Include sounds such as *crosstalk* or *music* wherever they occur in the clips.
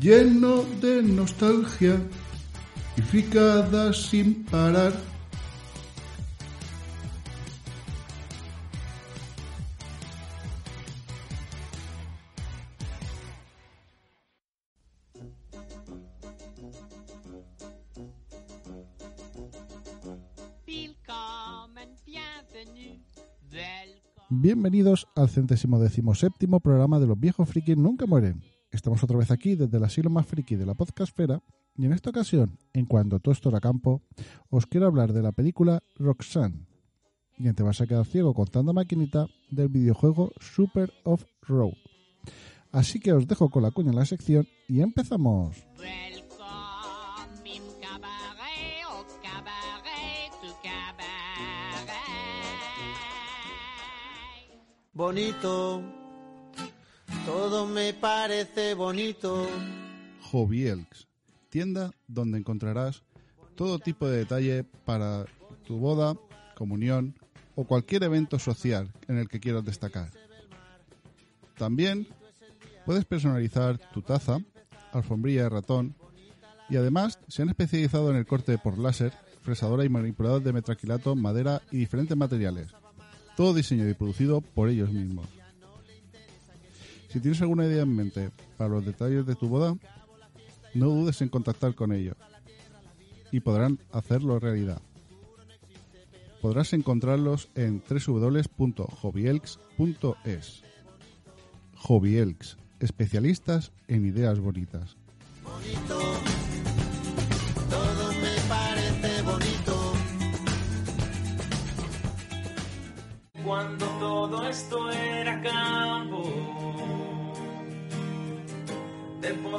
lleno de nostalgia y fricadas sin parar. Bienvenidos al centésimo décimo séptimo programa de Los Viejos Frikis Nunca Mueren. Estamos otra vez aquí desde el asilo más friki de la podcastfera y en esta ocasión, en cuanto todo esto era campo, os quiero hablar de la película Roxanne. Y te vas a quedar ciego contando maquinita del videojuego Super Off-Road. Así que os dejo con la cuña en la sección y empezamos. Bonito, todo me parece bonito. Hobby tienda donde encontrarás todo tipo de detalle para tu boda, comunión o cualquier evento social en el que quieras destacar. También puedes personalizar tu taza, alfombrilla de ratón y además se han especializado en el corte por láser, fresadora y manipulador de metraquilato, madera y diferentes materiales. Todo diseñado y producido por ellos mismos. Si tienes alguna idea en mente para los detalles de tu boda, no dudes en contactar con ellos y podrán hacerlo realidad. Podrás encontrarlos en www.hobbyelks.es. Hobbyelks, especialistas en ideas bonitas. Bonito. Cuando todo esto era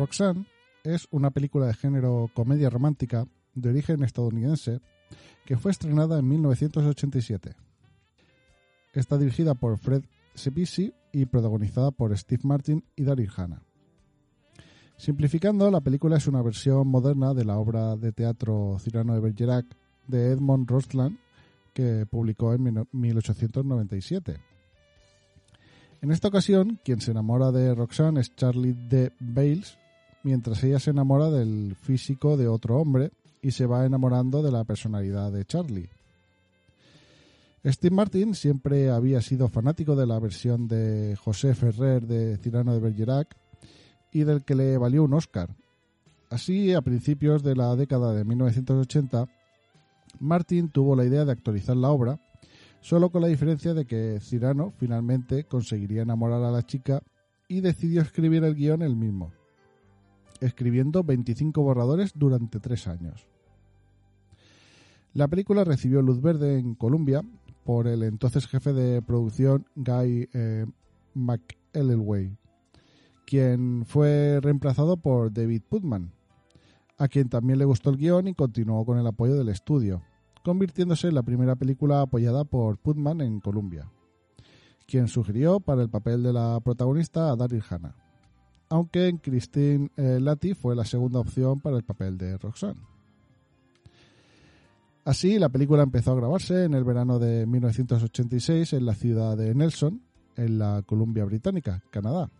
Roxanne es una película de género comedia romántica de origen estadounidense que fue estrenada en 1987. Está dirigida por Fred Sepisi y protagonizada por Steve Martin y Daryl Hannah. Simplificando, la película es una versión moderna de la obra de teatro Cyrano de Bergerac de Edmond Rostand que publicó en 1897. En esta ocasión, quien se enamora de Roxanne es Charlie D. Bales, mientras ella se enamora del físico de otro hombre y se va enamorando de la personalidad de Charlie. Steve Martin siempre había sido fanático de la versión de José Ferrer de Cyrano de Bergerac y del que le valió un Oscar. Así, a principios de la década de 1980, Martin tuvo la idea de actualizar la obra, solo con la diferencia de que Cyrano finalmente conseguiría enamorar a la chica y decidió escribir el guion él mismo escribiendo 25 borradores durante tres años. La película recibió luz verde en Columbia por el entonces jefe de producción Guy eh, McElway, quien fue reemplazado por David Putman, a quien también le gustó el guion y continuó con el apoyo del estudio, convirtiéndose en la primera película apoyada por Putman en Columbia, quien sugirió para el papel de la protagonista a Daryl Hannah aunque Christine eh, Lati fue la segunda opción para el papel de Roxanne. Así, la película empezó a grabarse en el verano de 1986 en la ciudad de Nelson, en la Columbia Británica, Canadá.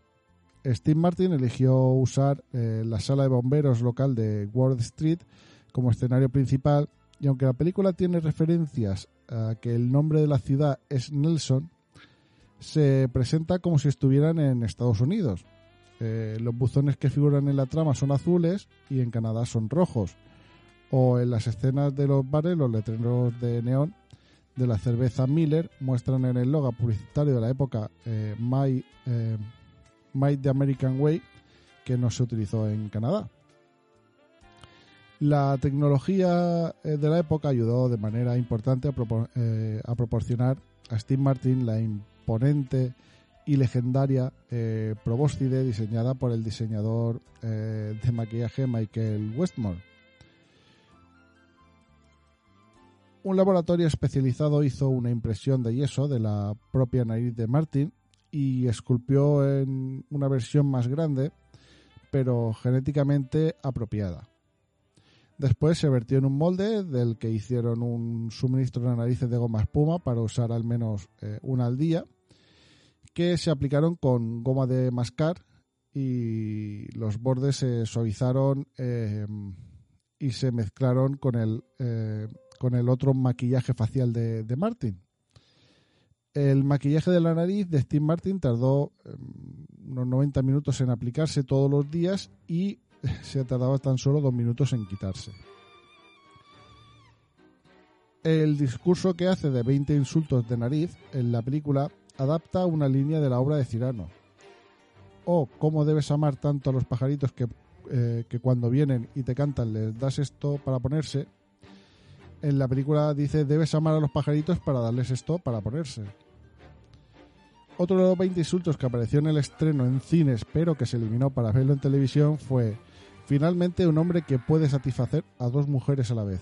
Steve Martin eligió usar eh, la sala de bomberos local de Ward Street como escenario principal y aunque la película tiene referencias a que el nombre de la ciudad es Nelson, se presenta como si estuvieran en Estados Unidos. Eh, los buzones que figuran en la trama son azules y en Canadá son rojos. O en las escenas de los bares, los letreros de neón de la cerveza Miller muestran en el logo publicitario de la época eh, My, eh, My the American Way, que no se utilizó en Canadá. La tecnología eh, de la época ayudó de manera importante a, propor- a proporcionar a Steve Martin la imponente y legendaria eh, diseñada por el diseñador eh, de maquillaje Michael Westmore. Un laboratorio especializado hizo una impresión de yeso de la propia nariz de Martin y esculpió en una versión más grande, pero genéticamente apropiada. Después se vertió en un molde del que hicieron un suministro de narices de goma espuma para usar al menos eh, una al día, que se aplicaron con goma de mascar y los bordes se suavizaron eh, y se mezclaron con el, eh, con el otro maquillaje facial de, de Martin. El maquillaje de la nariz de Steve Martin tardó eh, unos 90 minutos en aplicarse todos los días y *laughs* se tardaba tan solo dos minutos en quitarse. El discurso que hace de 20 insultos de nariz en la película adapta una línea de la obra de Cirano. O cómo debes amar tanto a los pajaritos que, eh, que cuando vienen y te cantan les das esto para ponerse. En la película dice debes amar a los pajaritos para darles esto para ponerse. Otro de los 20 insultos que apareció en el estreno en cines pero que se eliminó para verlo en televisión fue finalmente un hombre que puede satisfacer a dos mujeres a la vez.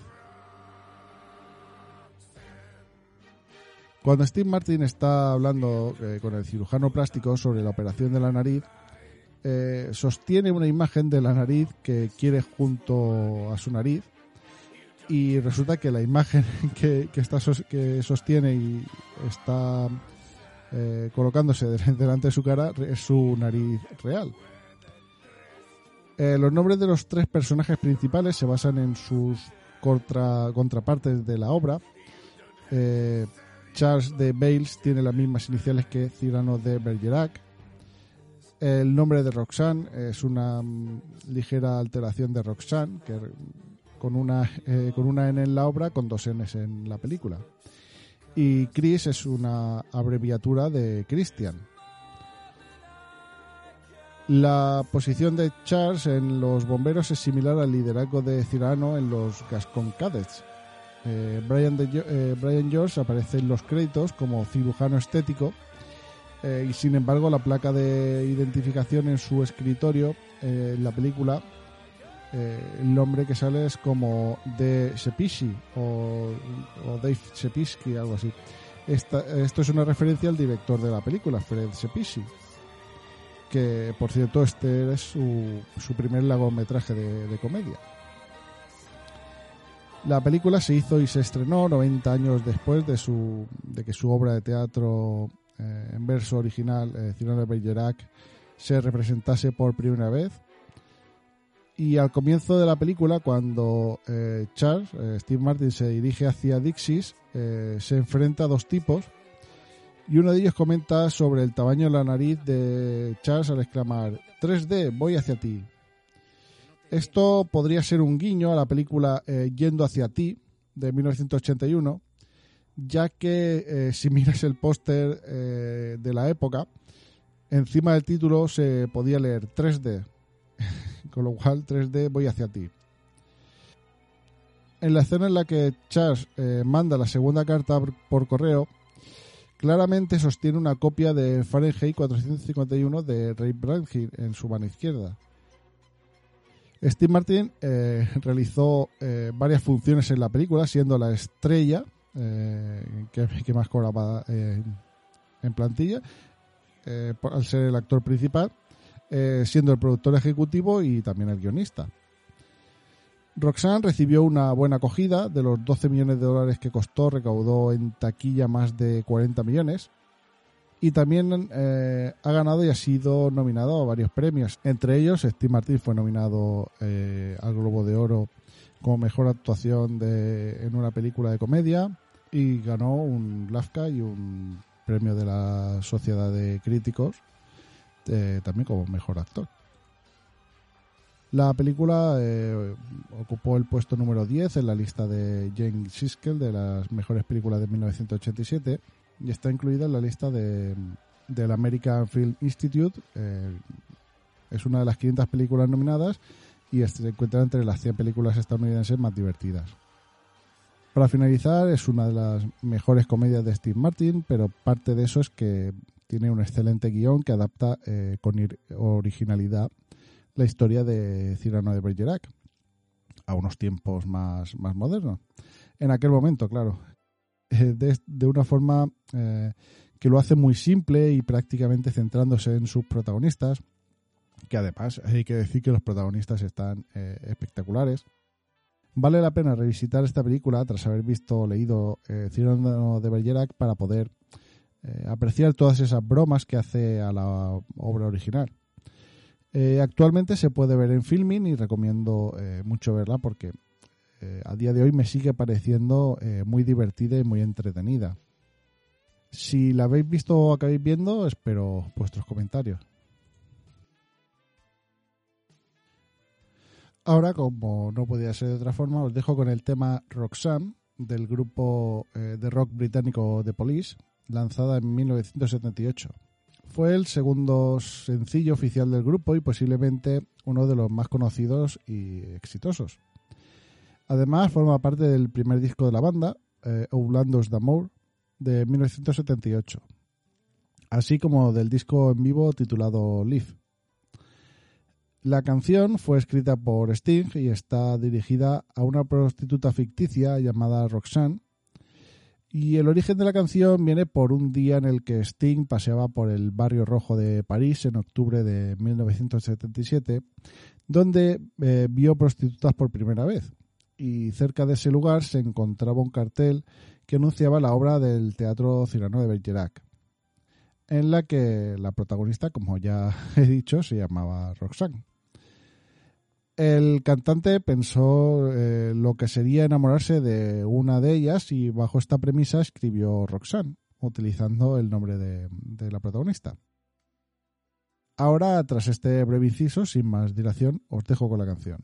Cuando Steve Martin está hablando eh, con el cirujano plástico sobre la operación de la nariz, eh, sostiene una imagen de la nariz que quiere junto a su nariz y resulta que la imagen *laughs* que, que está que sostiene y está eh, colocándose de- *laughs* delante de su cara es su nariz real. Los nombres de los tres personajes principales se basan en sus contra- contrapartes de la obra. Charles de Bales tiene las mismas iniciales que Cyrano de Bergerac. El nombre de Roxanne es una mm, ligera alteración de Roxanne, que con una, eh, con una N en la obra, con dos Ns en la película. Y Chris es una abreviatura de Christian. La posición de Charles en los bomberos es similar al liderazgo de Cyrano en los Gascon Cadets. Eh, Brian, de eh, Brian George aparece en los créditos como cirujano estético eh, y sin embargo la placa de identificación en su escritorio eh, en la película eh, el nombre que sale es como de Sepishi o, Dave Sepisky, algo así. Esto es una referencia al director de la película, Fred Sepishi, que por cierto este es su, su primer largometraje de comedia. La película se hizo y se estrenó 90 años después de, su, de que su obra de teatro eh, en verso original, eh, Cyrano de Bergerac, se representase por primera vez. Y al comienzo de la película, cuando eh, Charles, eh, Steve Martin, se dirige hacia Dixis, se enfrenta a dos tipos. Y uno de ellos comenta sobre el tamaño de la nariz de Charles al exclamar: 3D, voy hacia ti. Esto podría ser un guiño a la película eh, Yendo hacia ti, de 1981, ya que eh, si miras el póster eh, de la época, encima del título se podía leer 3D, *laughs* con lo cual 3D voy hacia ti. En la escena en la que Charles manda la segunda carta por- por correo, claramente sostiene una copia de Fahrenheit 451 de Ray Bradbury en su mano izquierda. Steve Martin eh, realizó eh, varias funciones en la película, siendo la estrella eh, que, más cobraba eh, en plantilla, al ser el actor principal, siendo el productor ejecutivo y también el guionista. Roxanne recibió una buena acogida, de los 12 millones de dólares que costó, recaudó en taquilla más de 40 millones. Y también eh, ha ganado y ha sido nominado a varios premios. Entre ellos, Steve Martin fue nominado eh, al Globo de Oro como mejor actuación de, en una película de comedia y ganó un LAFCA y un premio de la Sociedad de Críticos, eh, también como mejor actor. La película eh, ocupó el puesto número 10 en la lista de Jane Siskel de las mejores películas de 1987 y está incluida en la lista de, del American Film Institute. eh, es una de las 500 películas nominadas y se encuentra entre las 100 películas estadounidenses más divertidas. Para finalizar, es una de las mejores comedias de Steve Martin, pero parte de eso es que tiene un excelente guion que adapta eh, con originalidad la historia de Cyrano de Bergerac a unos tiempos más, más modernos. En aquel momento, claro, de, de una forma eh, que lo hace muy simple y prácticamente centrándose en sus protagonistas, que además hay que decir que los protagonistas están eh, espectaculares. Vale la pena revisitar esta película tras haber visto o leído eh, de Bergerac para poder eh, apreciar todas esas bromas que hace a la obra original. Eh, actualmente se puede ver en filming y recomiendo eh, mucho verla porque eh, a día de hoy me sigue pareciendo eh, muy divertida y muy entretenida. Si la habéis visto o acabáis viendo, espero vuestros comentarios. Ahora, como no podía ser de otra forma, os dejo con el tema Roxanne del grupo eh, de rock británico The Police, lanzada en 1978. Fue el segundo sencillo oficial del grupo y posiblemente uno de los más conocidos y exitosos. Además, forma parte del primer disco de la banda, eh, Outlandos d'Amour, de 1978, así como del disco en vivo titulado Live. La canción fue escrita por Sting y está dirigida a una prostituta ficticia llamada Roxanne. Y el origen de la canción viene por un día en el que Sting paseaba por el barrio rojo de París en octubre de 1977, donde eh, vio prostitutas por primera vez. Y cerca de ese lugar se encontraba un cartel que anunciaba la obra del Teatro Cyrano de Bergerac, en la que la protagonista, como ya *laughs* he dicho, se llamaba Roxanne. El cantante pensó eh, lo que sería enamorarse de una de ellas y bajo esta premisa escribió Roxanne, utilizando el nombre de, de la protagonista. Ahora, tras este breve inciso, sin más dilación, os dejo con la canción.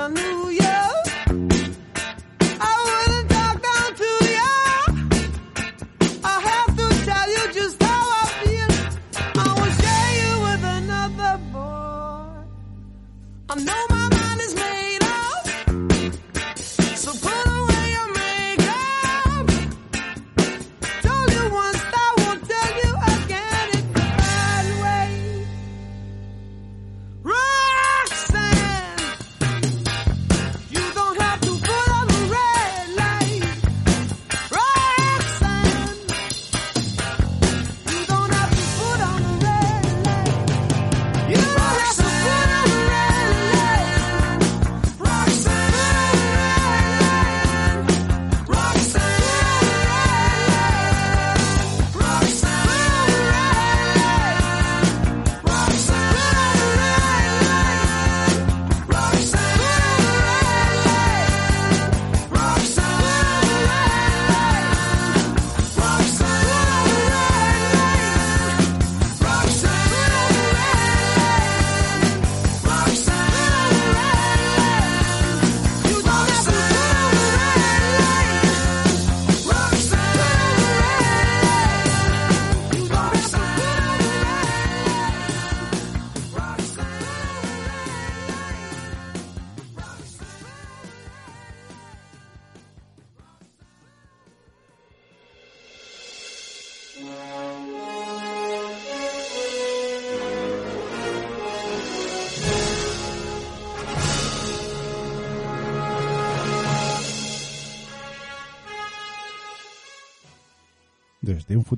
I knew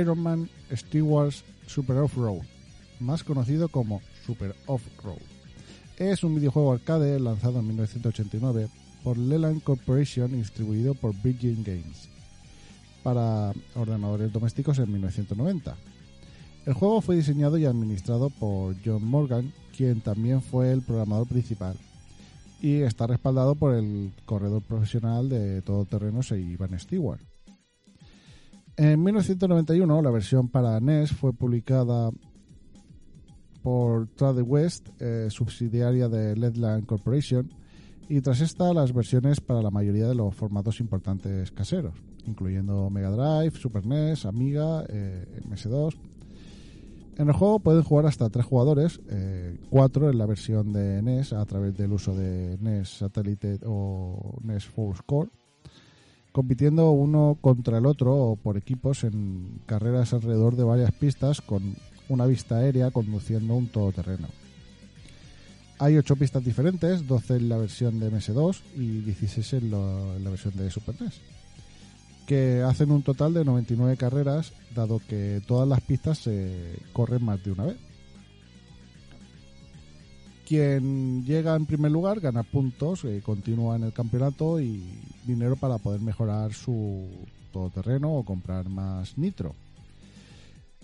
Iron Man Stewart Super Off-Road, más conocido como Super Off-Road. Es un videojuego arcade lanzado en 1989 por Leland Corporation y distribuido por Virgin Games para ordenadores domésticos en 1990. El juego fue diseñado y administrado por John Morgan, quien también fue el programador principal, y está respaldado por el corredor profesional de todoterrenos e Ivan Stewart. En 1991 la versión para NES fue publicada por Trade West, eh, subsidiaria de Leadland Corporation, y tras esta las versiones para la mayoría de los formatos importantes caseros, incluyendo Mega Drive, Super NES, Amiga, eh, MS2. En el juego pueden jugar hasta tres jugadores, eh, cuatro en la versión de NES a través del uso de NES Satellite o NES Full Score, compitiendo uno contra el otro o por equipos en carreras alrededor de varias pistas con una vista aérea conduciendo un todoterreno. Hay 8 pistas diferentes, 12 en la versión de MS2 y 16 en, la versión de Super NES, que hacen un total de 99 carreras, dado que todas las pistas se corren más de una vez. Quien llega en primer lugar gana puntos, eh, continúa en el campeonato y dinero para poder mejorar su todoterreno o comprar más nitro.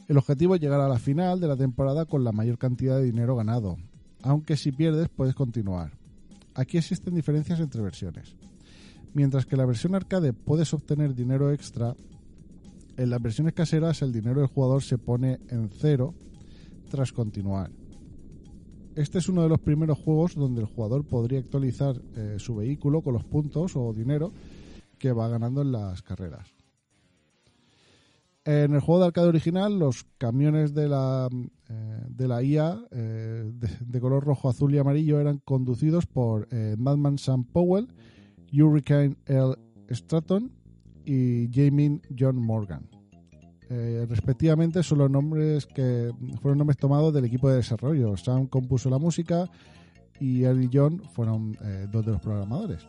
El objetivo es llegar a la final de la temporada con la mayor cantidad de dinero ganado, aunque si pierdes puedes continuar. Aquí existen diferencias entre versiones. Mientras que en la versión arcade puedes obtener dinero extra, en las versiones caseras el dinero del jugador se pone en cero tras continuar. Este es uno de los primeros juegos donde el jugador podría actualizar eh, su vehículo con los puntos o dinero que va ganando en las carreras. En el juego de arcade original, los camiones de la, eh, de la IA eh, de, de color rojo, azul y amarillo eran conducidos por Madman Sam Powell, Hurricane L. Stratton y Jamie John Morgan. Eh, respectivamente son los nombres que fueron nombres tomados del equipo de desarrollo. Sam compuso la música y él y John fueron eh, dos de los programadores.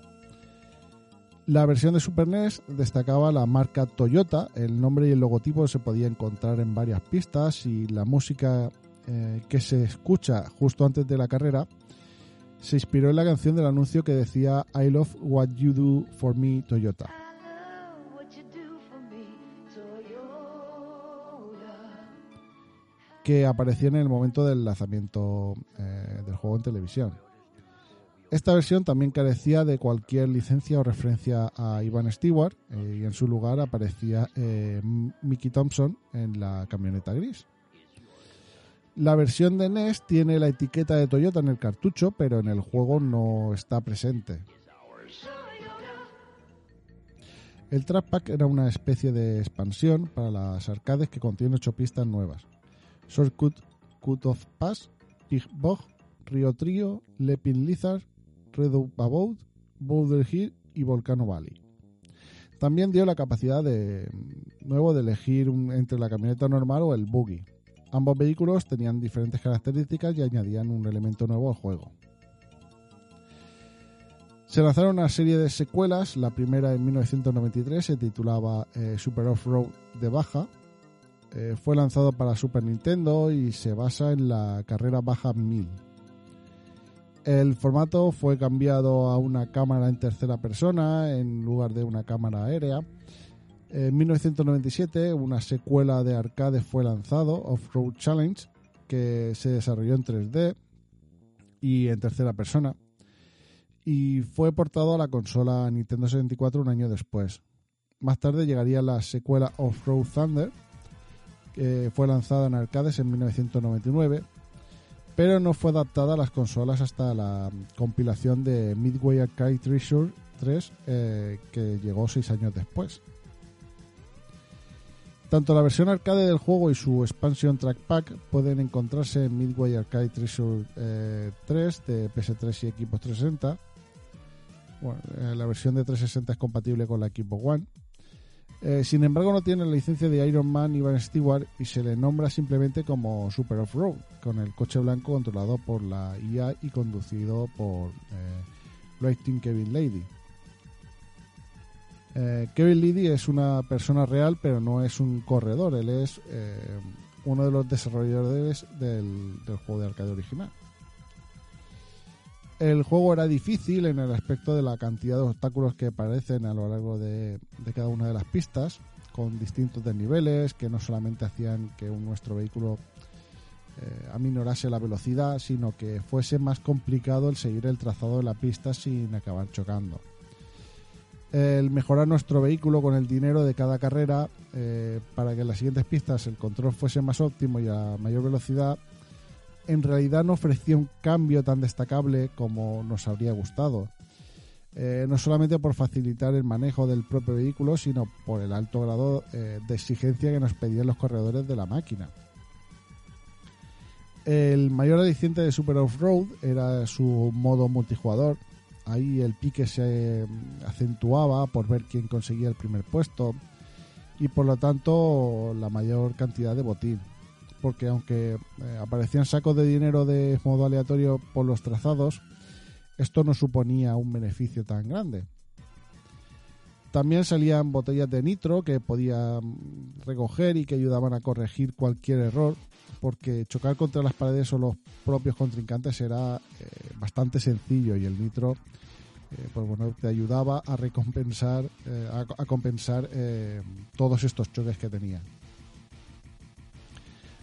La versión de Super NES destacaba la marca Toyota, el nombre y el logotipo se podía encontrar en varias pistas y la música eh, que se escucha justo antes de la carrera se inspiró en la canción del anuncio que decía I love what you do for me Toyota. Que aparecía en el momento del lanzamiento eh, del juego en televisión. Esta versión también carecía de cualquier licencia o referencia a Ivan Stewart eh, y en su lugar aparecía eh, Mickey Thompson en la camioneta gris. La versión de NES tiene la etiqueta de Toyota en el cartucho, pero en el juego no está presente. El Trap Pack era una especie de expansión para las arcades que contiene 8 pistas nuevas. Shortcut, Cut of Pass, Big Bog, Rio Trio, Lepin Lizard, Redo Abode, Boulder Hill y Volcano Valley. También dio la capacidad de nuevo de elegir entre la camioneta normal o el buggy. Ambos vehículos tenían diferentes características y añadían un elemento nuevo al juego. Se lanzaron una serie de secuelas, la primera en 1993 se titulaba eh, Super Off-Road de baja, eh, fue lanzado para Super Nintendo y se basa en la carrera baja 1000. El formato fue cambiado a una cámara en tercera persona en lugar de una cámara aérea. En 1997, una secuela de arcade fue lanzado, Off-Road Challenge, que se desarrolló en 3D y en tercera persona. Y fue portado a la consola Nintendo 64 un año después. Más tarde llegaría la secuela Off-Road Thunder, fue lanzada en arcades en 1999, pero no fue adaptada a las consolas hasta la compilación de Midway Arcade Treasure 3, eh, que llegó seis años después. Tanto la versión arcade del juego y su expansion track pack pueden encontrarse en Midway Arcade Treasure eh, 3 de PS3 y Equipos 360. Bueno, eh, la versión de 360 es compatible con la Equipo One. Eh, sin embargo, no tiene la licencia de Iron Man y Van Stewart y se le nombra simplemente como Super Off-Road, con el coche blanco controlado por la IA y conducido por eh, Lightning Kevin Lady. Eh, Kevin Lady es una persona real, pero no es un corredor, él es eh, uno de los desarrolladores del juego de arcade original. El juego era difícil en el aspecto de la cantidad de obstáculos que aparecen a lo largo de, cada una de las pistas, con distintos desniveles que no solamente hacían que nuestro vehículo eh, aminorase la velocidad, sino que fuese más complicado el seguir el trazado de la pista sin acabar chocando. El mejorar nuestro vehículo con el dinero de cada carrera eh, para que en las siguientes pistas el control fuese más óptimo y a mayor velocidad en realidad no ofrecía un cambio tan destacable como nos habría gustado. Eh, no solamente por facilitar el manejo del propio vehículo, sino por el alto grado eh, de exigencia que nos pedían los corredores de la máquina. El mayor aliciente de Super Off-Road era su modo multijugador. Ahí el pique se eh, acentuaba por ver quién conseguía el primer puesto y por lo tanto la mayor cantidad de botín porque aunque eh, aparecían sacos de dinero de modo aleatorio por los trazados, esto no suponía un beneficio tan grande. También salían botellas de nitro que podía mm, recoger y que ayudaban a corregir cualquier error, porque chocar contra las paredes o los propios contrincantes era eh, bastante sencillo y el nitro eh, pues bueno, te ayudaba a recompensar, a, a compensar todos estos choques que tenía.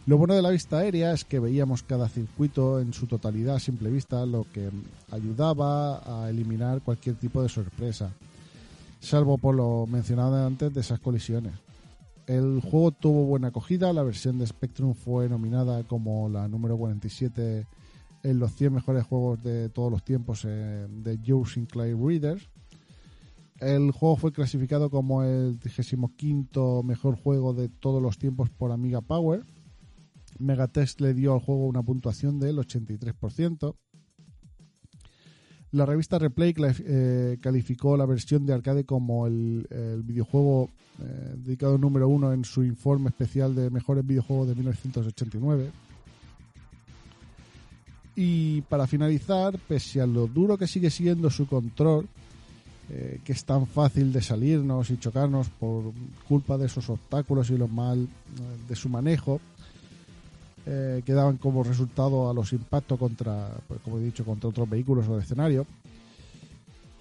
Lo bueno de la vista aérea es que veíamos cada circuito en su totalidad a simple vista, lo que ayudaba a eliminar cualquier tipo de sorpresa, salvo por lo mencionado antes de esas colisiones. El juego tuvo buena acogida, la versión de Spectrum fue nominada como la número 47 en los 100 mejores juegos de todos los tiempos eh, de Joe Sinclair Readers. El juego fue clasificado como el 35 mejor juego de todos los tiempos por Amiga Power. Megatest le dio al juego una puntuación del 83%. La revista Replay eh, calificó la versión de arcade como el, videojuego eh, dedicado número uno en su informe especial de mejores videojuegos de 1989. Y para finalizar, pese a lo duro que sigue siendo su control, eh, que es tan fácil de salirnos y chocarnos por culpa de esos obstáculos y lo mal de su manejo, eh, que daban como resultado a los impactos contra, pues, como he dicho, contra otros vehículos o de escenario.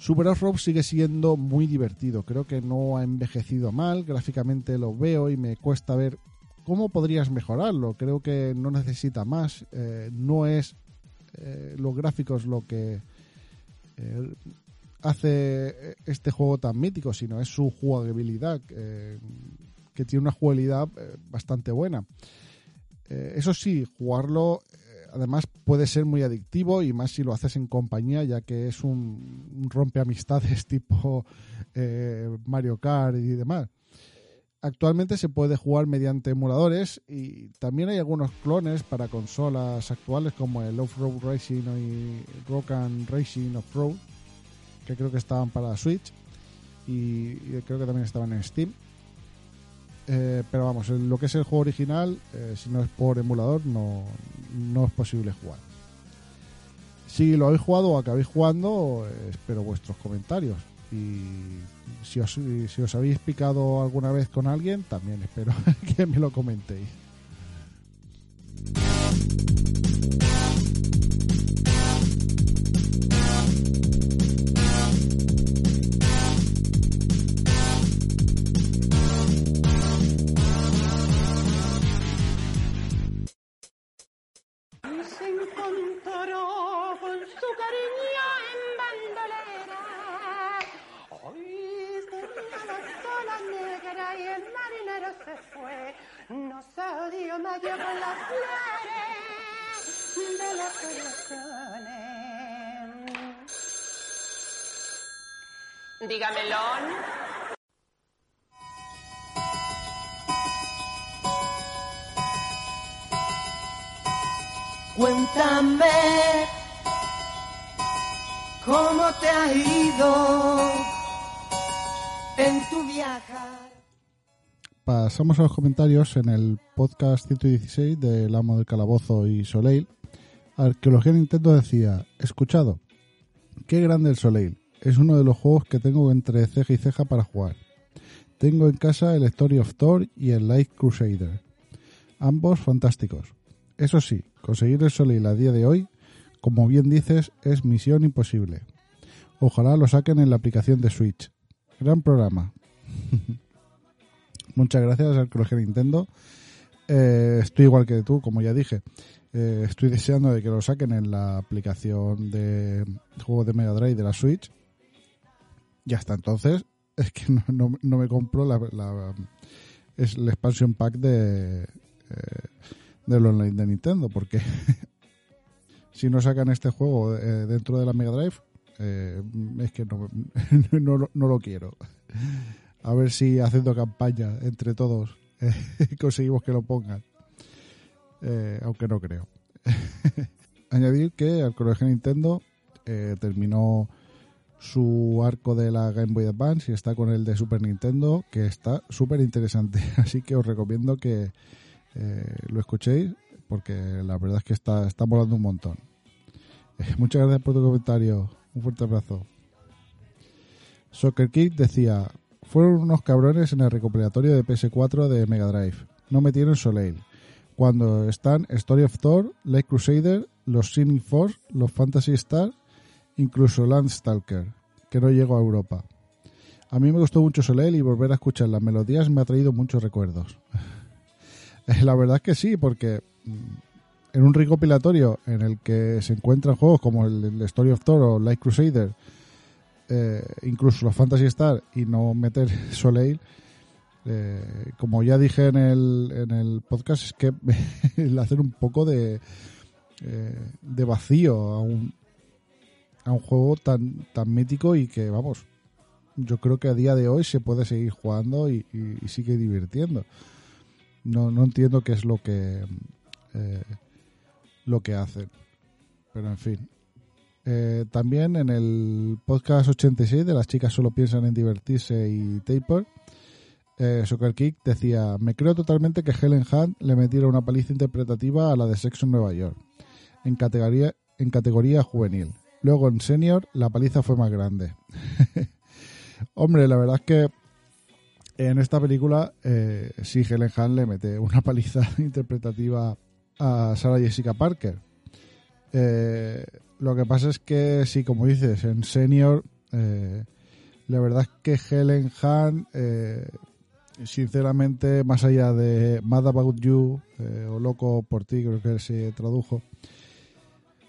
Super Off-Road sigue siendo muy divertido. Creo que no ha envejecido mal. Gráficamente lo veo y me cuesta ver cómo podrías mejorarlo. Creo que no necesita más. Eh, no es eh, los gráficos lo que eh, hace este juego tan mítico, sino es su jugabilidad, que tiene una jugabilidad bastante buena. Eh, eso sí, jugarlo eh, además puede ser muy adictivo y más si lo haces en compañía, ya que es un, un rompeamistades *laughs* tipo eh, Mario Kart y demás. Actualmente se puede jugar mediante emuladores y también hay algunos clones para consolas actuales como el Off-Road Racing y Rock and Racing Off-Road, que creo que estaban para Switch y, y creo que también estaban en Steam. Eh, pero vamos, lo que es el juego original, eh, si no es por emulador, no, no es posible jugar. Si lo habéis jugado o acabéis jugando, espero vuestros comentarios. Y si os habéis picado alguna vez con alguien, también espero *laughs* que me lo comentéis. se fue, nos odió mayo con las flores de las corazones. Dígamelo. Cuéntame cómo te ha ido en tu viaje. Pasamos a los comentarios en el podcast 116 del Amo del Calabozo y Soleil. Arqueología Nintendo decía, escuchado, qué grande el Soleil. Es uno de los juegos que tengo entre ceja y ceja para jugar. Tengo en casa el Story of Thor y el Light Crusader. Ambos fantásticos. Eso sí, conseguir el Soleil a día de hoy, como bien dices, es misión imposible. Ojalá lo saquen en la aplicación de Switch. Gran programa. *laughs* Muchas gracias, Arqueología Nintendo. Eh, estoy igual que tú, como ya dije. Eh, estoy deseando de que lo saquen en la aplicación de juegos de Mega Drive de la Switch. Y hasta entonces *laughs* es que no, no- no me compro la, el expansion pack de eh, online de Nintendo porque *laughs* si no sacan este juego eh, dentro de la Mega Drive eh, es que no, *laughs* no, no lo quiero. A ver si haciendo campaña entre todos eh, *laughs* conseguimos que lo pongan. Eh, aunque no creo. *laughs* Añadir que Arqueología Nintendo eh, terminó su arco de la Game Boy Advance y está con el de Super Nintendo, que está súper interesante. *laughs* Así que os recomiendo que lo escuchéis, porque la verdad es que está, está molando un montón. Muchas gracias por tu comentario. Un fuerte abrazo. Soccer Kid decía: Fueron unos cabrones en el recopilatorio de PS4 de Mega Drive. No metieron Soleil. Cuando están Story of Thor, Light Crusader, los Shining Force, los Fantasy Star, incluso Landstalker, que no llegó a Europa. A mí me gustó mucho Soleil y volver a escuchar las melodías me ha traído muchos recuerdos. *laughs* La verdad es que sí, porque mm, en un recopilatorio en el que se encuentran juegos como el Story of Thor o Light Crusader, eh, incluso los Fantasy Star y no meter *laughs* Soleil, eh, como ya dije en el, en el podcast, es que *laughs* le hacen un poco de, eh, de vacío a un, a un juego tan, tan mítico y que, vamos, yo creo que a día de hoy se puede seguir jugando y, y- sigue divirtiendo. No, no entiendo qué es lo que lo que hacen. Pero en fin. Eh, también en el podcast 86 de las chicas solo piensan en divertirse y taper, eh, Soccer Kick decía, me creo totalmente que Helen Hunt le metiera una paliza interpretativa a la de Sexo en Nueva York, en categoría, en categoría juvenil. Luego en senior la paliza fue más grande. *laughs* Hombre, la verdad es que en esta película eh, sí Helen Hunt le mete una *laughs* paliza interpretativa a Sarah Jessica Parker. Eh, lo que pasa es que sí, como dices, en senior eh, la verdad es que Helen Hunt eh, sinceramente más allá de Mad About You eh, o Loco por ti creo que se tradujo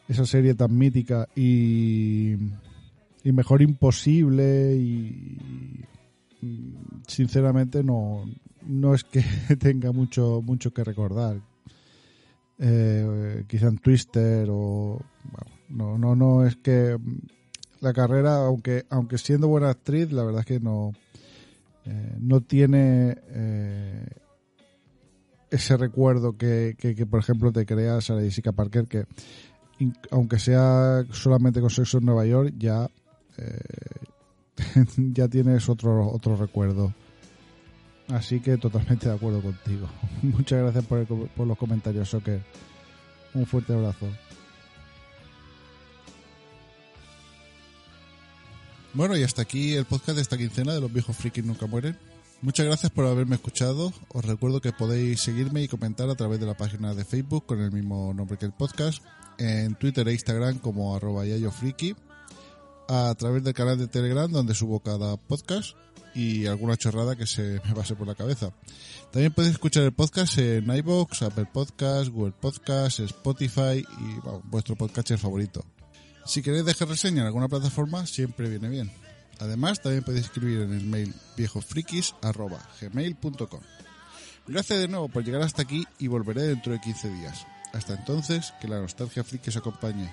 esa serie tan mítica y, y mejor imposible y, sinceramente no no es que *laughs* tenga mucho mucho que recordar. Eh, quizá en Twister o no no no es que la carrera aunque aunque siendo buena actriz la verdad es que no eh, no tiene eh, ese recuerdo que, que, que, por ejemplo te crea Sarah Jessica Parker que aunque sea solamente con sexo en Nueva York ya eh, *laughs* ya tienes otro otro recuerdo. Así que totalmente de acuerdo contigo. *laughs* Muchas gracias por, el por los comentarios Soccer un fuerte abrazo Bueno, y hasta aquí el podcast de esta quincena de los viejos frikis nunca mueren. Muchas gracias por haberme escuchado. Os recuerdo que podéis seguirme y comentar a través de la página de Facebook con el mismo nombre que el podcast, en Twitter e Instagram como arroba yayofriki, a través del canal de Telegram donde subo cada podcast y alguna chorrada que se me pase por la cabeza. También podéis escuchar el podcast en iVoox, Apple Podcast, Google Podcast, Spotify y vuestro podcatcher favorito. Si queréis dejar reseña en alguna plataforma, siempre viene bien. Además, también podéis escribir en el mail viejofrikis.gmail.com Gracias de nuevo por llegar hasta aquí y volveré dentro de 15 días. Hasta entonces, que la nostalgia friki os acompañe.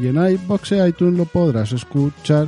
Y en iBox e iTunes lo podrás escuchar